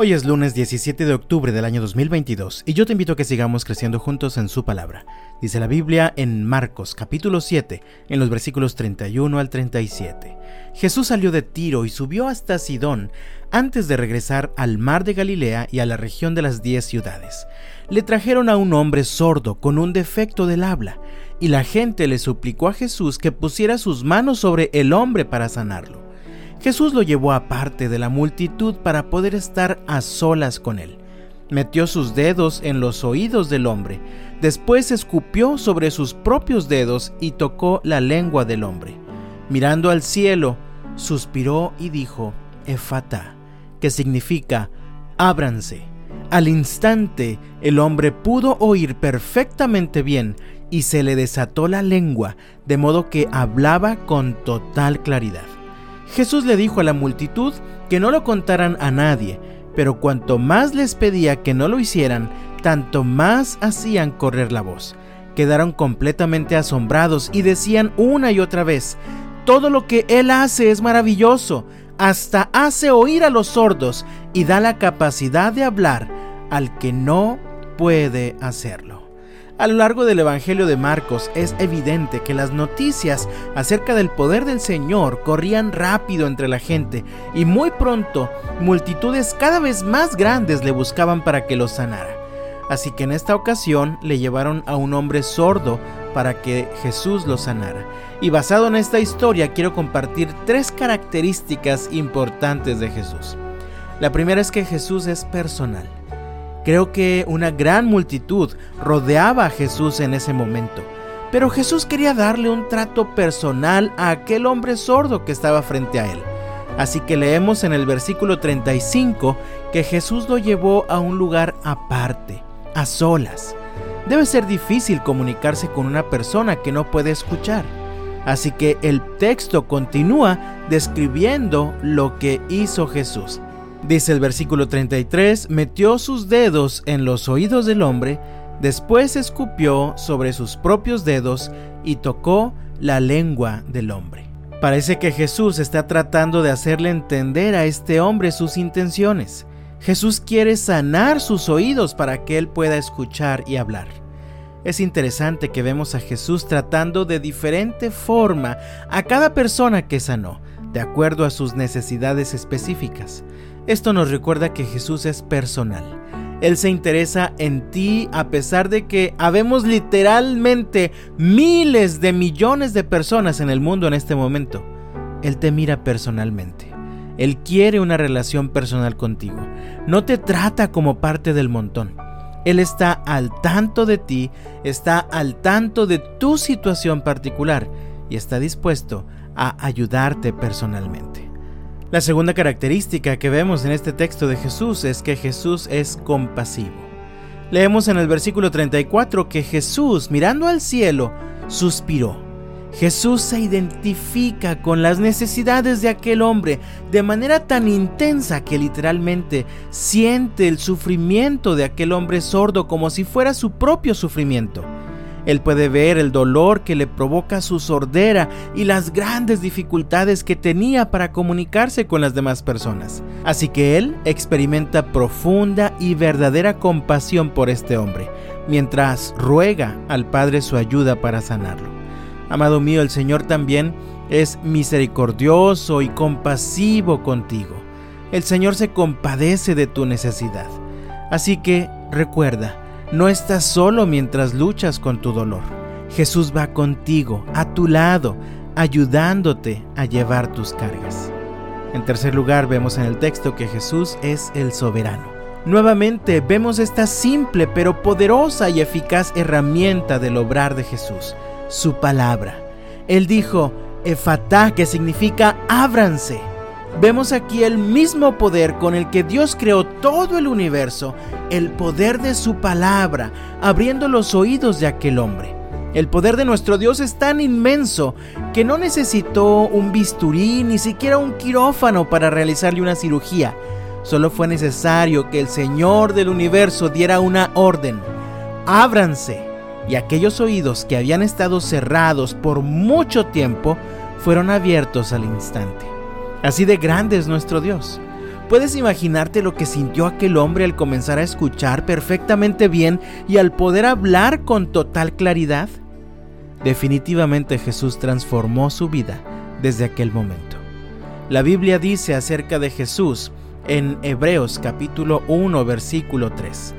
Hoy es lunes 17 de octubre del año 2022 y yo te invito a que sigamos creciendo juntos en su palabra. Dice la Biblia en Marcos capítulo 7, en los versículos 31 al 37. Jesús salió de Tiro y subió hasta Sidón antes de regresar al mar de Galilea y a la región de las diez ciudades. Le trajeron a un hombre sordo con un defecto del habla y la gente le suplicó a Jesús que pusiera sus manos sobre el hombre para sanarlo. Jesús lo llevó aparte de la multitud para poder estar a solas con él. Metió sus dedos en los oídos del hombre, después escupió sobre sus propios dedos y tocó la lengua del hombre. Mirando al cielo, suspiró y dijo, Efata, que significa, ábranse. Al instante el hombre pudo oír perfectamente bien y se le desató la lengua, de modo que hablaba con total claridad. Jesús le dijo a la multitud que no lo contaran a nadie, pero cuanto más les pedía que no lo hicieran, tanto más hacían correr la voz. Quedaron completamente asombrados y decían una y otra vez, todo lo que Él hace es maravilloso, hasta hace oír a los sordos y da la capacidad de hablar al que no puede hacerlo. A lo largo del Evangelio de Marcos es evidente que las noticias acerca del poder del Señor corrían rápido entre la gente y muy pronto multitudes cada vez más grandes le buscaban para que lo sanara. Así que en esta ocasión le llevaron a un hombre sordo para que Jesús lo sanara. Y basado en esta historia quiero compartir tres características importantes de Jesús. La primera es que Jesús es personal. Creo que una gran multitud rodeaba a Jesús en ese momento, pero Jesús quería darle un trato personal a aquel hombre sordo que estaba frente a él. Así que leemos en el versículo 35 que Jesús lo llevó a un lugar aparte, a solas. Debe ser difícil comunicarse con una persona que no puede escuchar. Así que el texto continúa describiendo lo que hizo Jesús. Dice el versículo 33, metió sus dedos en los oídos del hombre, después escupió sobre sus propios dedos y tocó la lengua del hombre. Parece que Jesús está tratando de hacerle entender a este hombre sus intenciones. Jesús quiere sanar sus oídos para que él pueda escuchar y hablar. Es interesante que vemos a Jesús tratando de diferente forma a cada persona que sanó, de acuerdo a sus necesidades específicas. Esto nos recuerda que Jesús es personal. Él se interesa en ti a pesar de que habemos literalmente miles de millones de personas en el mundo en este momento. Él te mira personalmente. Él quiere una relación personal contigo. No te trata como parte del montón. Él está al tanto de ti, está al tanto de tu situación particular y está dispuesto a ayudarte personalmente. La segunda característica que vemos en este texto de Jesús es que Jesús es compasivo. Leemos en el versículo 34 que Jesús, mirando al cielo, suspiró. Jesús se identifica con las necesidades de aquel hombre de manera tan intensa que literalmente siente el sufrimiento de aquel hombre sordo como si fuera su propio sufrimiento. Él puede ver el dolor que le provoca su sordera y las grandes dificultades que tenía para comunicarse con las demás personas. Así que él experimenta profunda y verdadera compasión por este hombre, mientras ruega al Padre su ayuda para sanarlo. Amado mío, el Señor también es misericordioso y compasivo contigo. El Señor se compadece de tu necesidad. Así que recuerda, no estás solo mientras luchas con tu dolor. Jesús va contigo, a tu lado, ayudándote a llevar tus cargas. En tercer lugar, vemos en el texto que Jesús es el soberano. Nuevamente vemos esta simple pero poderosa y eficaz herramienta del obrar de Jesús, su palabra. Él dijo, Efatá, que significa ábranse. Vemos aquí el mismo poder con el que Dios creó todo el universo, el poder de su palabra, abriendo los oídos de aquel hombre. El poder de nuestro Dios es tan inmenso que no necesitó un bisturí ni siquiera un quirófano para realizarle una cirugía. Solo fue necesario que el Señor del universo diera una orden. Ábranse. Y aquellos oídos que habían estado cerrados por mucho tiempo fueron abiertos al instante. Así de grande es nuestro Dios. ¿Puedes imaginarte lo que sintió aquel hombre al comenzar a escuchar perfectamente bien y al poder hablar con total claridad? Definitivamente Jesús transformó su vida desde aquel momento. La Biblia dice acerca de Jesús en Hebreos capítulo 1 versículo 3.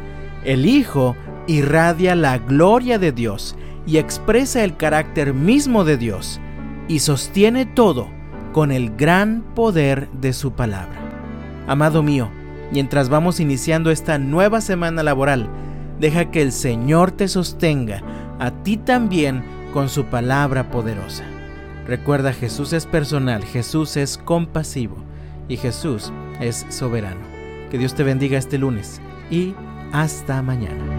El Hijo irradia la gloria de Dios y expresa el carácter mismo de Dios y sostiene todo con el gran poder de su palabra. Amado mío, mientras vamos iniciando esta nueva semana laboral, deja que el Señor te sostenga a ti también con su palabra poderosa. Recuerda, Jesús es personal, Jesús es compasivo y Jesús es soberano. Que Dios te bendiga este lunes y hasta mañana.